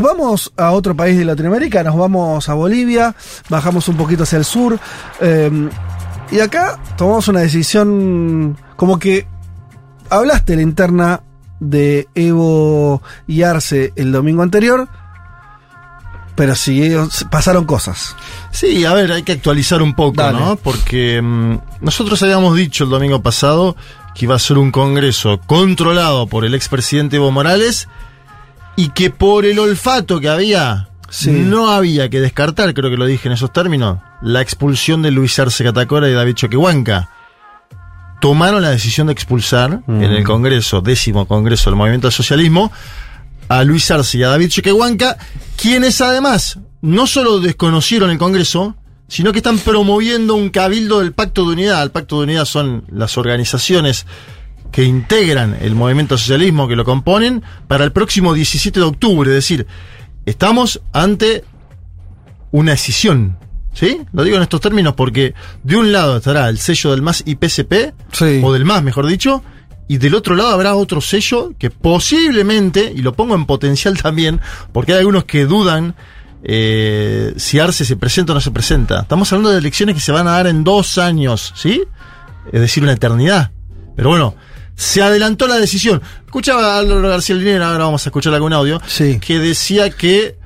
Nos vamos a otro país de Latinoamérica, nos vamos a Bolivia, bajamos un poquito hacia el sur. eh, y acá tomamos una decisión como que hablaste de la interna de Evo y Arce el domingo anterior, pero siguieron, pasaron cosas. Sí, a ver, hay que actualizar un poco, Dale. ¿no? Porque mm, nosotros habíamos dicho el domingo pasado que iba a ser un congreso controlado por el expresidente Evo Morales y que por el olfato que había, Sí. no había que descartar, creo que lo dije en esos términos, la expulsión de Luis Arce Catacora y David Choquehuanca. Tomaron la decisión de expulsar Mm. en el Congreso, décimo Congreso del Movimiento al Socialismo, a Luis Arce y a David Choquehuanca, quienes además no solo desconocieron el Congreso, sino que están promoviendo un cabildo del Pacto de Unidad. El Pacto de Unidad son las organizaciones que integran el movimiento al socialismo, que lo componen, para el próximo 17 de octubre. Es decir, estamos ante una decisión. ¿Sí? Lo digo en estos términos porque de un lado estará el sello del MAS y PSP, Sí. o del MAS, mejor dicho, y del otro lado habrá otro sello que posiblemente, y lo pongo en potencial también, porque hay algunos que dudan eh, si Arce se presenta o no se presenta. Estamos hablando de elecciones que se van a dar en dos años, ¿sí? Es decir, una eternidad. Pero bueno, se adelantó la decisión. Escuchaba a Álvaro García Linera, ahora vamos a escuchar algún audio, Sí. que decía que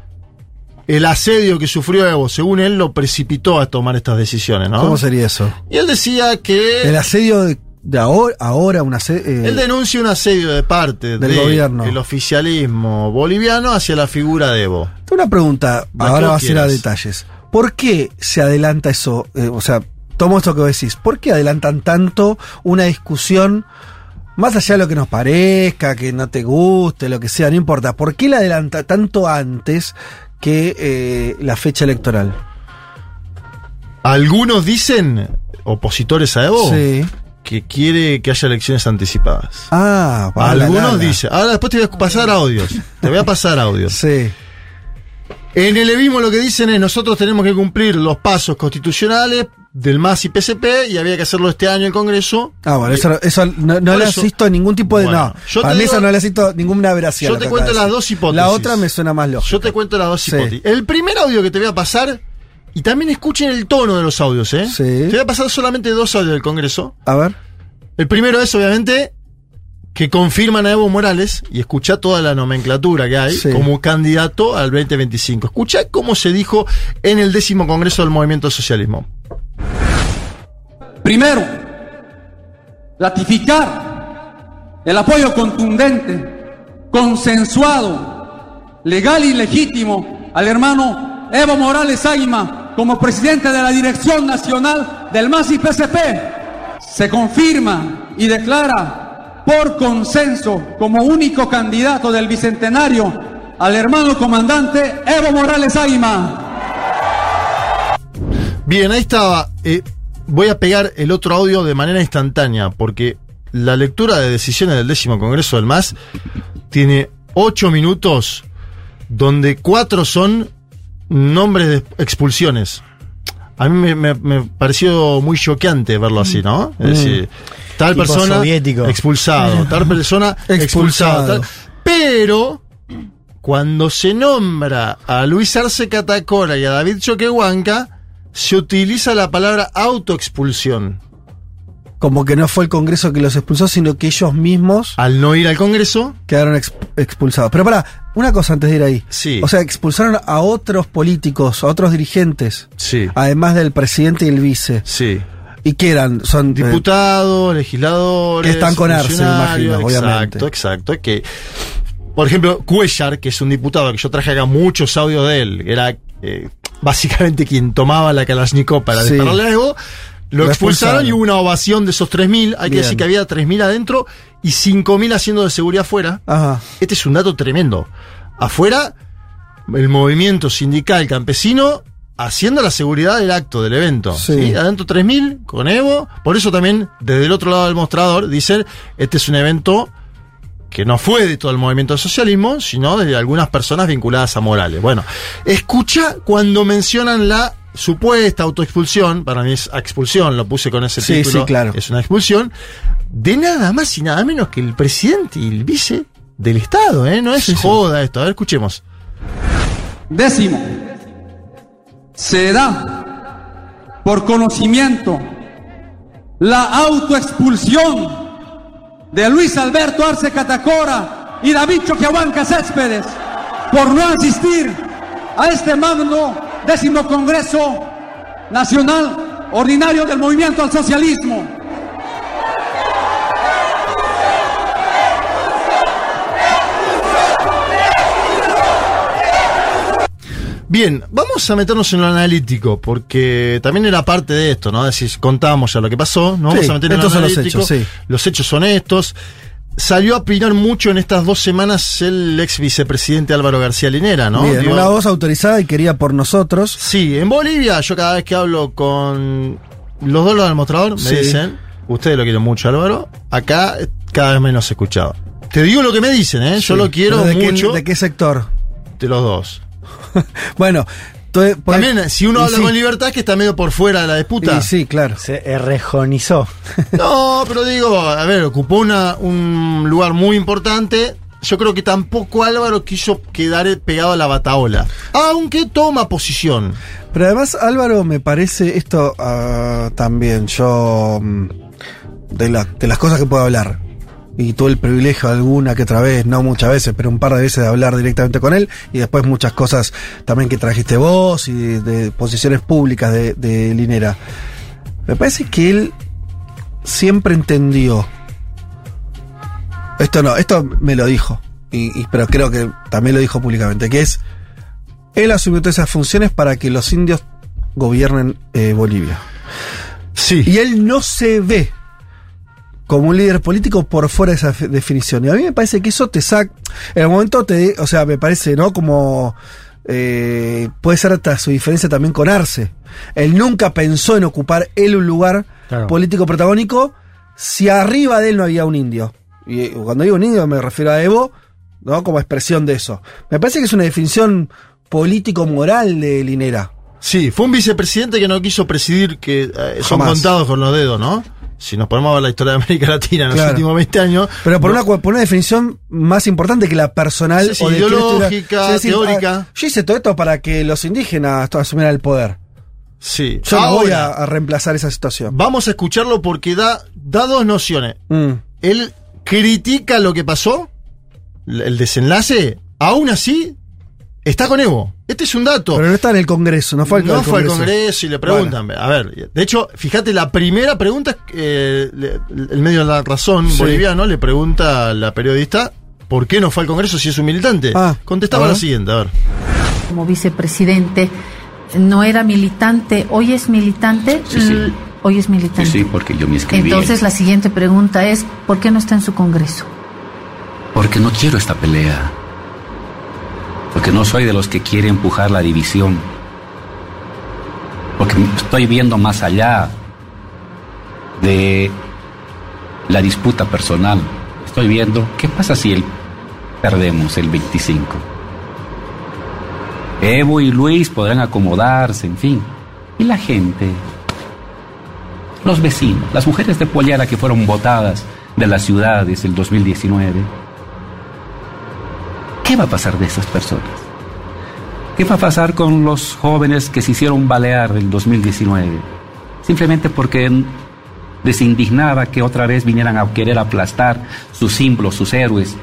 el asedio que sufrió Evo, según él, lo precipitó a tomar estas decisiones, ¿no? ¿Cómo sería eso? Y él decía que... El asedio de, de ahora, ahora un asedio. Él denuncia un asedio de parte Del gobierno. el oficialismo boliviano hacia la figura de Evo. Una pregunta, ahora va a ser a detalles. ¿Por qué se adelanta eso? Eh, o sea, tomo esto que vos decís. ¿Por qué adelantan tanto una discusión, más allá de lo que nos parezca, que no te guste, lo que sea, no importa? ¿Por qué la adelanta tanto antes que eh, la fecha electoral? Algunos dicen, opositores a Evo, Sí. que quiere que haya elecciones anticipadas. Ah, va, la, Algunos la. dicen, ahora después te voy a pasar audios, te voy a pasar audios. Sí. En el Evismo lo que dicen es, nosotros tenemos que cumplir los pasos constitucionales del MAS y PSP y había que hacerlo este año en el Congreso. Ah, bueno, eso, eso no, no le asisto ningún tipo de. Bueno, no, yo para te mí digo- eso no le asisto ninguna veracidad. Yo te cuento las dos hipótesis. La otra me suena más lógica. Yo te cuento las dos Sí. hipótesis. El primer audio que te voy a pasar, y también escuchen el tono de los audios, ¿eh? Sí. Te voy a pasar solamente dos audios del Congreso. A ver. El primero es, obviamente, que confirman a Evo Morales y escucha toda la nomenclatura que hay Sí. como candidato al 2025. Escucha cómo se dijo en el décimo Congreso del Movimiento Socialismo. Primero, ratificar el apoyo contundente, consensuado, legal y legítimo al hermano Evo Morales Águima como presidente de la Dirección Nacional del MAS y PSP. Se confirma y declara por consenso como único candidato del Bicentenario al hermano comandante Evo Morales Águima. Bien, ahí estaba. Eh, voy a pegar el otro audio de manera instantánea, porque la lectura de decisiones del décimo Congreso del MAS tiene ocho minutos, donde cuatro son nombres de expulsiones. A mí me, me- me pareció muy choqueante verlo así, ¿no? Es decir, tal persona soviético. expulsado, tal persona expulsado. Tal- Pero cuando se nombra a Luis Arce Catacora y a David Choquehuanca, se utiliza la palabra autoexpulsión. Como que no fue el Congreso que los expulsó, sino que ellos mismos Al no ir al Congreso, quedaron ex- expulsados. Pero para, una cosa antes de ir ahí. Sí. O sea, expulsaron a otros políticos, a otros dirigentes, sí, además del presidente y el vice. sí. ¿Y qué eran? Son eh, Diputados, legisladores. Que están con Arce, imagino, obviamente. Exacto, exacto. Que, por ejemplo, Cuellar, que es un diputado que yo traje acá muchos audios de él, que era eh, básicamente quien tomaba la Kalashnikov para Sí. dispararle a Evo, lo, Lo expulsaron, expulsaron. y hubo una ovación de esos 3.000. Hay que decir que había 3.000 adentro y 5.000 haciendo de seguridad afuera. Ajá. Este es un dato tremendo. Afuera, el movimiento sindical campesino haciendo la seguridad del acto, del evento. Sí. ¿sí? Adentro 3.000 con Evo. Por eso también, desde el otro lado del mostrador, dicen, este es un evento que no fue de todo el movimiento del socialismo, sino de algunas personas vinculadas a Morales. Bueno, escucha cuando mencionan la supuesta autoexpulsión, para mí es expulsión, lo puse con ese Sí, título, sí, claro. es una expulsión, de nada más y nada menos que el presidente y el vice del Estado, ¿eh? No es Sí, sí. joda esto. A ver, escuchemos. Décimo, se da por conocimiento la autoexpulsión de Luis Alberto Arce Catacora y David Choquehuanca Céspedes por no asistir a este magno décimo Congreso Nacional Ordinario del Movimiento al Socialismo. Bien, vamos a meternos en lo analítico, porque también era parte de esto, ¿no? Es decir, contábamos ya lo que pasó, ¿no? Vamos a meter en lo son los analítico. hechos, sí. Los hechos son estos. Salió a opinar mucho en estas dos semanas el ex vicepresidente Álvaro García Linera, ¿no? Bien, Digo, una voz autorizada y quería por nosotros. Sí, en Bolivia, yo cada vez que hablo con los dos del mostrador, me Sí. dicen, ustedes lo quieren mucho, Álvaro, acá cada vez menos escuchado. Te digo lo que me dicen, ¿eh? Yo lo quiero ¿De qué- mucho ¿De qué sector? de los dos. Bueno, También, si uno habla sí, con libertad, es que está medio por fuera de la disputa. y sí, claro. Se errejonizó. No, pero digo, a ver, ocupó una, un lugar muy importante. Yo creo que tampoco Álvaro quiso quedar pegado a la bataola. Aunque toma posición. Pero además, Álvaro, me parece esto ah, también, yo, mm, de, la- de las cosas que puedo hablar, y tuve el privilegio alguna que otra vez, no muchas veces, pero un par de veces de hablar directamente con él, y después muchas cosas también que trajiste vos y de, de posiciones públicas de, de Linera. Me parece que él siempre entendió. Esto no, esto me lo dijo, y, y- pero creo que también lo dijo públicamente, que es él asumió todas esas funciones para que los indios gobiernen eh, Bolivia. Sí. Y él no se ve como un líder político por fuera de esa definición. Y a mí me parece que eso te saca. En el momento te. O sea, me parece, ¿no? Como. eh, puede ser hasta su diferencia también con Arce. Él nunca pensó en ocupar él un lugar Claro. político protagónico si arriba de él no había un indio. Y cuando digo un indio me refiero a Evo, ¿no? Como expresión de eso. Me parece que es una definición político-moral de Linera. Sí, fue un vicepresidente que no quiso presidir, que eh, son contados con los dedos, ¿no? Si nos ponemos a ver la historia de América Latina en los últimos 20 años. Pero por, no- una, por una definición más importante que la personal Sí, sí, o de ideológica, decir, teórica. ah, yo hice todo esto para que los indígenas asumieran el poder. Sí. Yo no voy a, Ahora, a reemplazar esa situación. Vamos a escucharlo porque da, da dos nociones. Mm. Él critica lo que pasó, el desenlace, aún así está con Evo. Este es un dato. Pero no está en el Congreso, no fue al no al fue al Congreso. Congreso y le preguntan. A ver, de hecho, fíjate, la primera pregunta es que, eh, el medio de la razón Sí. boliviano le pregunta a la periodista por qué no fue al Congreso si es un militante. Ah, Contestaba la siguiente, a ver. como vicepresidente no era militante, hoy es militante, Sí, sí. Hoy es militante. Sí, sí, porque yo me inscribí. Entonces la siguiente pregunta es, ¿por qué no está en su congreso? Porque no quiero esta pelea. Porque no soy de los que quiere empujar la división. Porque estoy viendo más allá de la disputa personal. Estoy viendo qué pasa si el, perdemos el 25. Evo y Luis podrán acomodarse, en fin. Y la gente, los vecinos, las mujeres de Pollera que fueron votadas de las ciudades el 2019. ¿Qué va a pasar de esas personas? ¿Qué va a pasar con los jóvenes que se hicieron balear el 2019? Simplemente porque les indignaba que otra vez vinieran a querer aplastar sus símbolos, sus héroes,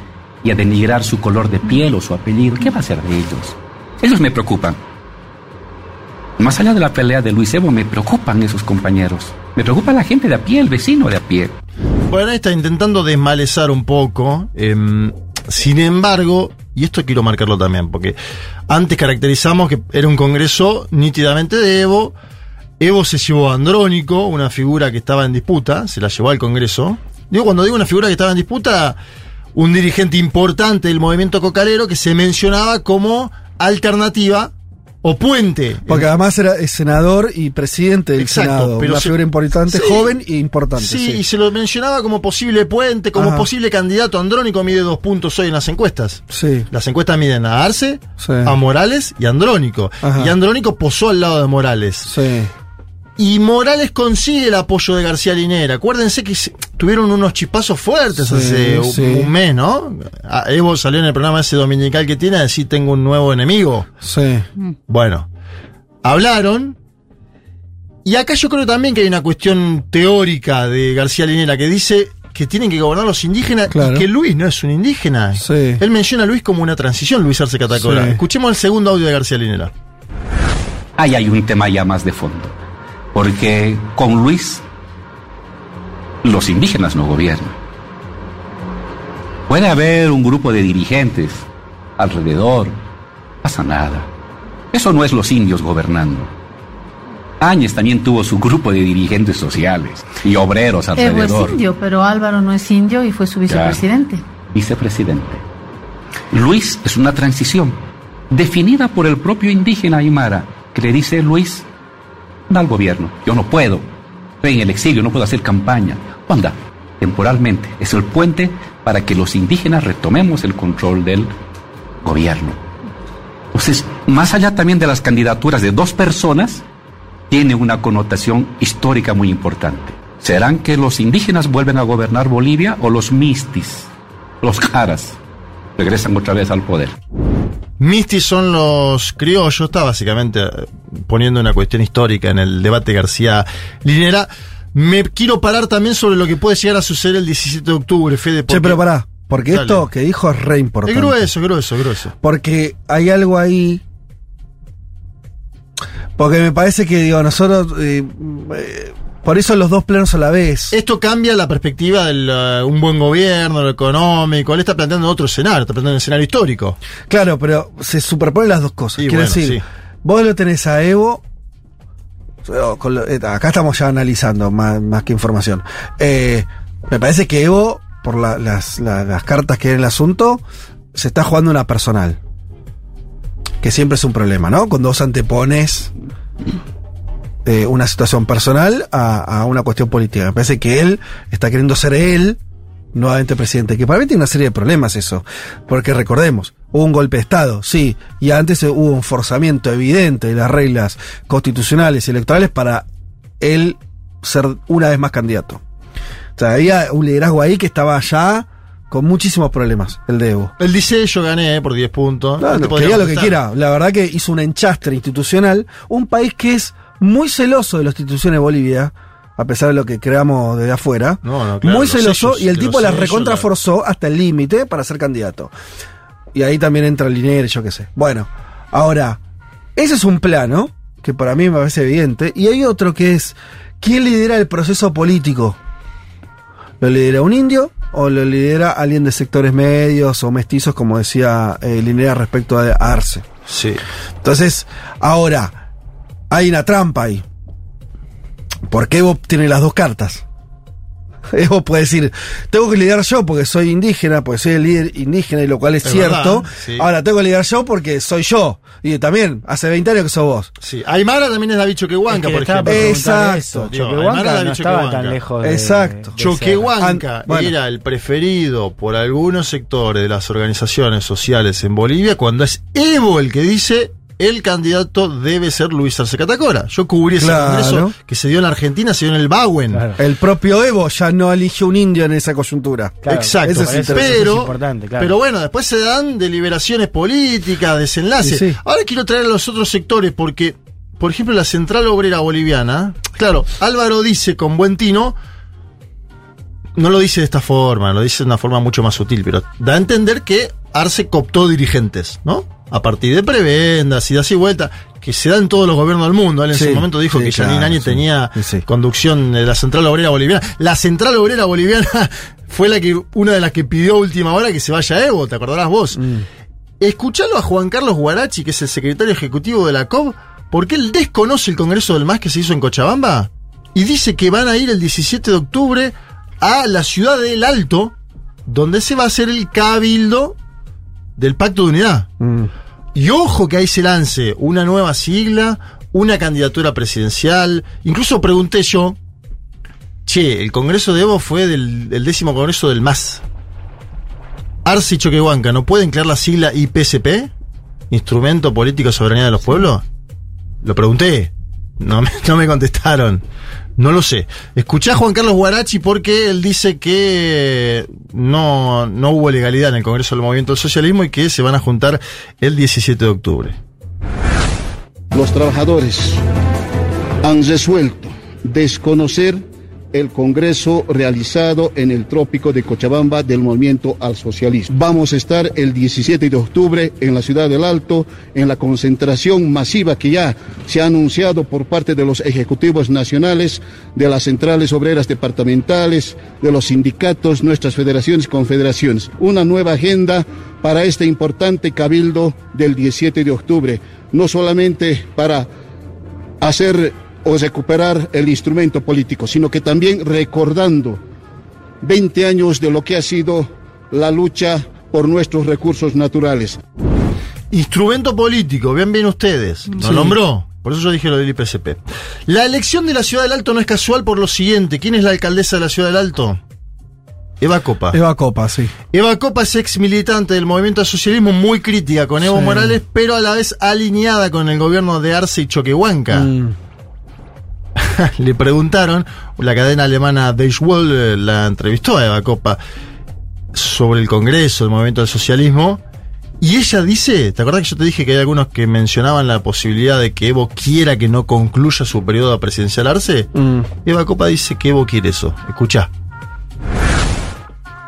y a denigrar su color de piel o su apellido. ¿Qué va a hacer de ellos? Ellos me preocupan. Más allá de la pelea de Luis Evo, me preocupan esos compañeros. Me preocupa la gente de a pie, el vecino de a pie. Bueno, está intentando desmalezar un poco. em, sin embargo, y esto quiero marcarlo también, porque antes caracterizamos que era un congreso nítidamente de Evo. Evo se llevó Andrónico, una figura que estaba en disputa, se la llevó al congreso. Digo, cuando digo una figura que estaba en disputa, un dirigente importante del movimiento cocalero que se mencionaba como alternativa o puente. Porque además era senador y presidente del Exacto, Senado. pero una se- figura importante, Sí. joven e importante. Sí, Sí, y se lo mencionaba como posible puente, como Ajá. posible candidato. Andrónico mide dos puntos hoy en las encuestas. Sí. Las encuestas miden a Arce, Sí. a Morales y a Andrónico. Ajá. Y Andrónico posó al lado de Morales. Sí. Y Morales consigue el apoyo de García Linera. Acuérdense que se- tuvieron unos chispazos fuertes Sí, hace un- sí. un mes, ¿no? Ah, Evo salió en el programa ese dominical que tiene a decir tengo un nuevo enemigo. Sí. Bueno, hablaron. Y acá yo creo también que hay una cuestión teórica de García Linera que dice que tienen que gobernar los indígenas Claro. y que Luis no es un indígena. Sí. Él menciona a Luis como una transición, Luis Arce Catacora. Sí. Escuchemos el segundo audio de García Linera. Ahí hay un tema ya más de fondo. Porque con Luis, los indígenas no gobiernan. Puede haber un grupo de dirigentes alrededor, pasa nada. Eso no es los indios gobernando. Áñez también tuvo su grupo de dirigentes sociales y obreros Evo es alrededor. indio, pero Álvaro no es indio y fue su vicepresidente. vicepresidente. Luis es una transición definida por el propio indígena Aymara, que le dice Luis, anda al gobierno, yo no puedo, en el exilio, no puedo hacer campaña. Anda, temporalmente, es el puente para que los indígenas retomemos el control del gobierno. Entonces, más allá también de las candidaturas de dos personas, tiene una connotación histórica muy importante. ¿Serán que los indígenas vuelven a gobernar Bolivia o los mistis, los caras, regresan otra vez al poder? Mistis son los criollos, está básicamente eh, poniendo una cuestión histórica en el debate García Linera. Me quiero parar también sobre lo que puede llegar a suceder el 17 de octubre, Fede. Che, porque- pero pará, porque Dale. esto que dijo es re importante. Es grueso, grueso, grueso. Porque hay algo ahí. Porque me parece que, digo, nosotros. eh, eh, por eso los dos planos a la vez. Esto cambia la perspectiva de un buen gobierno, lo económico. Él está planteando otro escenario, está planteando un escenario histórico. Claro, pero se superponen las dos cosas. Sí, Quiero bueno, decir, sí. vos lo tenés a Evo. o con lo- eh, acá estamos ya analizando más, más que información. Eh, me parece que Evo, por la- las, la- las cartas que hay en el asunto, se está jugando una personal. Que siempre es un problema, ¿no? Cuando vos antepones eh, una situación personal a, a una cuestión política. Me parece que él está queriendo ser él nuevamente presidente. Que para mí tiene una serie de problemas eso. Porque recordemos, hubo un golpe de Estado, sí, y antes hubo un forzamiento evidente de las reglas constitucionales y electorales para él ser una vez más candidato. O sea, había un liderazgo ahí que estaba ya con muchísimos problemas, el de Evo. Él dice, yo gané eh, por 10 puntos. Claro, Te que podría diga lo que quiera. La verdad que hizo un enchastre institucional. Un país que es muy celoso de las instituciones de Bolivia, a pesar de lo que creamos desde afuera. No, no, claro, muy los celoso sellos, y el tipo las sellos, recontra la- forzó hasta el límite para ser candidato. Y ahí también entra el dinero y yo qué sé. Bueno, ahora, ese es un plano que para mí me parece evidente. Y hay otro que es, ¿quién lidera el proceso político? ¿Lo lidera un indio o lo lidera alguien de sectores medios o mestizos, como decía eh, Linera respecto a Arce? Sí. Entonces, ahora, hay una trampa ahí. Porque Evo tiene las dos cartas. Evo puede decir, tengo que lidiar yo porque soy indígena, porque soy el líder indígena, y lo cual es, Es cierto. verdad, sí. Ahora tengo que lidiar yo porque soy yo. Y también, hace 20 años que sos vos. Sí. Aymara también es David Choquehuanca, Es que por ejemplo. Exacto. Digo, Choquehuanca no David estaba tan Choquehuanca. lejos de, Exacto. de Choquehuanca bueno. era el preferido por algunos sectores de las organizaciones sociales en Bolivia cuando es Evo el que dice el candidato debe ser Luis Arce Catacora. Yo cubrí ese Claro. congreso que se dio en la Argentina, se dio en el Bauen. Claro. El propio Evo ya no eligió un indio en esa coyuntura. Claro, Exacto, es pero, importante, claro. pero bueno, después se dan deliberaciones políticas, desenlaces. Sí, sí. Ahora quiero traer a los otros sectores porque, por ejemplo, la Central Obrera Boliviana, claro, Álvaro dice con buen tino, no lo dice de esta forma, lo dice de una forma mucho más sutil, pero da a entender que Arce cooptó dirigentes, ¿no? A partir de prebendas y de así vuelta, que se da en todos los gobiernos del mundo. Él en Sí, su momento dijo sí, que Janine claro, sí. tenía conducción de la Central Obrera Boliviana. La Central Obrera Boliviana fue la que, una de las que pidió a última hora que se vaya Evo, ¿te acordarás vos? Mm. Escuchalo a Juan Carlos Guarachi, que es el secretario ejecutivo de la COB, porque él desconoce el Congreso del MAS que se hizo en Cochabamba y dice que van a ir el 17 de octubre a la ciudad del Alto, donde se va a hacer el cabildo del Pacto de Unidad. Mm. Y ojo que ahí se lance una nueva sigla, una candidatura presidencial. Incluso pregunté yo, che, el Congreso de Evo fue del, del décimo Congreso del MAS. Arce y Choquehuanca, ¿no pueden crear la sigla IPSP? Instrumento Político de Soberanía de los Pueblos. Lo pregunté. No me, no me contestaron. No lo sé. Escuché a Juan Carlos Guarachi porque él dice que no, no hubo legalidad en el Congreso del Movimiento del Socialismo y que se van a juntar el 17 de octubre. Los trabajadores han resuelto desconocer el congreso realizado en el trópico de Cochabamba del movimiento al socialismo. Vamos a estar el 17 de octubre en la ciudad del Alto en la concentración masiva que ya se ha anunciado por parte de los ejecutivos nacionales, de las centrales obreras departamentales, de los sindicatos, nuestras federaciones y confederaciones. Una nueva agenda para este importante cabildo del 17 de octubre, no solamente para hacer o recuperar el instrumento político, sino que también recordando 20 años de lo que ha sido la lucha por nuestros recursos naturales. Instrumento político, bien bien ustedes. ¿Lo Sí. nombró? Por eso yo dije lo del IPCP. La elección de la Ciudad del Alto no es casual por lo siguiente. ¿Quién es la alcaldesa de la Ciudad del Alto? Eva Copa. Eva Copa, sí. Eva Copa es ex militante del movimiento al socialismo, muy crítica con Evo Sí. Morales, pero a la vez alineada con el gobierno de Arce y Choquehuanca. Mm. Le preguntaron, la cadena alemana Deutsche Welle eh, la entrevistó a Eva Copa sobre el Congreso, el movimiento del socialismo, y ella dice, ¿te acuerdas que yo te dije que hay algunos que mencionaban la posibilidad de que Evo quiera que no concluya su periodo presidencial Arce? Mm. Eva Copa dice que Evo quiere eso. Escucha.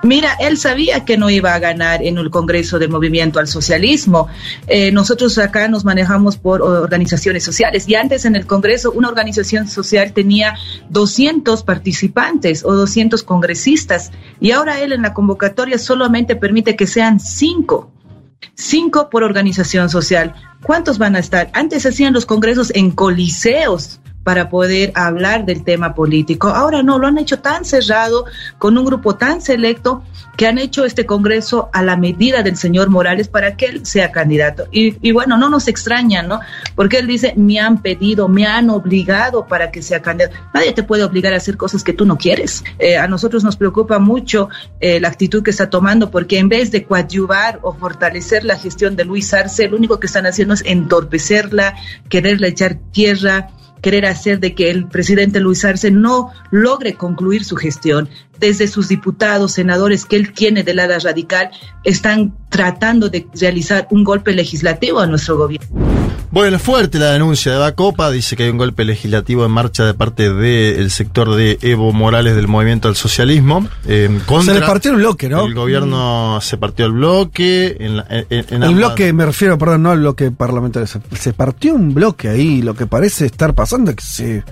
Mira, él sabía que no iba a ganar en el Congreso del Movimiento al Socialismo. Eh, nosotros acá nos manejamos por organizaciones sociales y antes en el Congreso una organización social tenía 200 participantes o 200 congresistas y ahora él en la convocatoria solamente permite que sean cinco. Cinco por organización social. ¿Cuántos van a estar? Antes hacían los congresos en coliseos para poder hablar del tema político. Ahora no, lo han hecho tan cerrado, con un grupo tan selecto, que han hecho este Congreso a la medida del señor Morales para que él sea candidato. Y, y bueno, no nos extraña, ¿no? Porque él dice, me han pedido, me han obligado para que sea candidato. Nadie te puede obligar a hacer cosas que tú no quieres. Eh, a nosotros nos preocupa mucho eh, la actitud que está tomando, porque en vez de coadyuvar o fortalecer la gestión de Luis Arce, lo único que están haciendo es entorpecerla, quererle echar tierra querer hacer de que el presidente Luis Arce no logre concluir su gestión. Desde sus diputados, senadores que él tiene del ala radical, están tratando de realizar un golpe legislativo a nuestro gobierno. Bueno, es fuerte la denuncia de Eva Copa, dice que hay un golpe legislativo en marcha de parte del sector de Evo Morales del movimiento al socialismo. eh, contra Se le partió el bloque, ¿no? El gobierno se partió el bloque. En la- en- en El ambas- bloque, me refiero, perdón, no al bloque parlamentario. Se, se partió un bloque ahí. Lo que parece estar pasando es que se,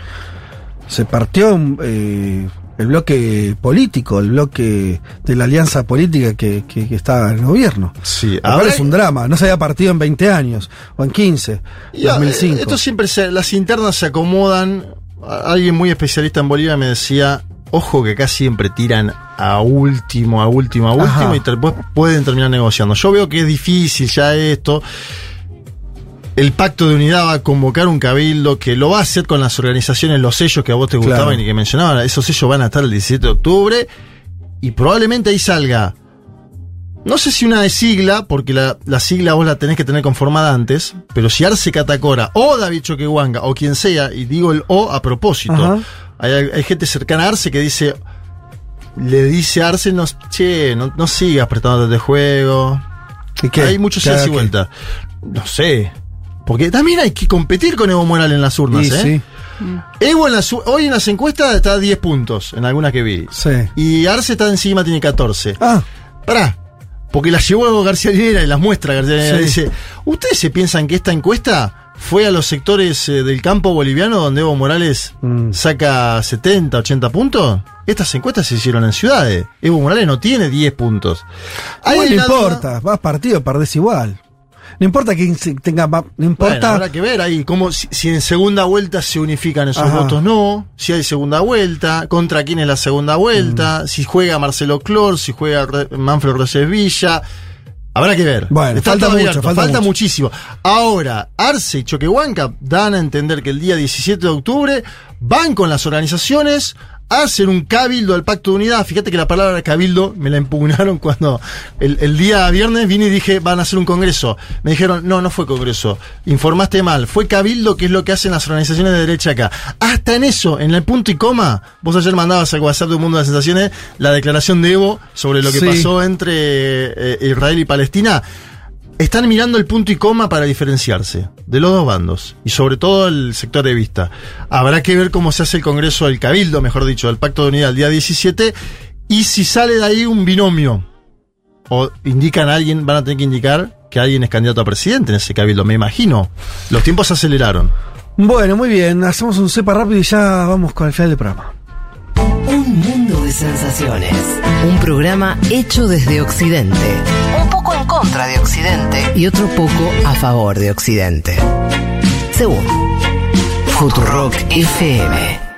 se partió un, eh, el bloque político, el bloque de la alianza política que, que, que está en el gobierno. Sí, ahora parece un drama. No se había partido en 20 años o en 15, Y, ah, 2005. Esto siempre se- las internas se acomodan. Alguien muy especialista en Bolivia me decía, ojo que acá siempre tiran a último, a último, a último Ajá. y después pueden terminar negociando. Yo veo que es difícil ya esto. El pacto de unidad va a convocar un cabildo que lo va a hacer con las organizaciones, los sellos que a vos te Claro. gustaban y que mencionaban. Esos sellos van a estar el 17 de octubre y probablemente ahí salga no sé si una de sigla, porque la, la sigla vos la tenés que tener conformada antes, pero si Arce Catacora o David Choquehuanga o quien sea, y digo el O a propósito, hay, hay gente cercana a Arce que dice, le dice a Arce, no, che, no, no sigas prestándote de juego. ¿Y qué? Hay muchos ¿Qué idas y vueltas. No sé. Porque también hay que competir con Evo Morales en las urnas, Y ¿eh? sí, Evo en las, hoy en las encuestas está a 10 puntos, en algunas que vi. sí. Y Arce está encima, tiene 14. Ah, Pará. Porque las llevó García Linera y las muestra García Linera. Sí. Dice, ¿ustedes se piensan que esta encuesta fue a los sectores eh, del campo boliviano donde Evo Morales Mm. saca 70, 80 puntos? Estas encuestas se hicieron en ciudades. Evo Morales no tiene 10 puntos. No duda- importa. Vas partido, perdés igual. No importa quién tenga más. No Bueno, importa. habrá que ver ahí cómo, si, si en segunda vuelta se unifican esos Ajá. votos, no. Si hay segunda vuelta, contra quién es la segunda Mm. vuelta, si juega Marcelo Clor, si juega Re- Manfred Reyes Villa. Habrá que ver. Bueno, falta mucho, abierto, falta mucho. muchísimo. Ahora, Arce y Choquehuanca dan a entender que el día 17 de octubre van con las organizaciones hacen un cabildo al pacto de unidad. Fíjate que la palabra cabildo me la impugnaron cuando el, el día viernes vine y dije, van a hacer un congreso. Me dijeron, no, no fue congreso. Informaste mal. Fue cabildo, que es lo que hacen las organizaciones de derecha acá. Hasta en eso, en el punto y coma, vos ayer mandabas al WhatsApp de un mundo de sensaciones la declaración de Evo sobre lo que Sí. pasó entre eh, Israel y Palestina. Están mirando el punto y coma para diferenciarse de los dos bandos y sobre todo el sector de vista. Habrá que ver cómo se hace el Congreso del Cabildo, mejor dicho, del Pacto de Unidad el día 17 y si sale de ahí un binomio o indican a alguien, van a tener que indicar que alguien es candidato a presidente en ese Cabildo, me imagino. Los tiempos se aceleraron. Bueno, muy bien. Hacemos un cepa rápido y ya vamos con el final del programa. Un mundo de sensaciones. Un programa hecho desde Occidente. En contra de Occidente. Y otro poco a favor de Occidente. Según Futurock FM.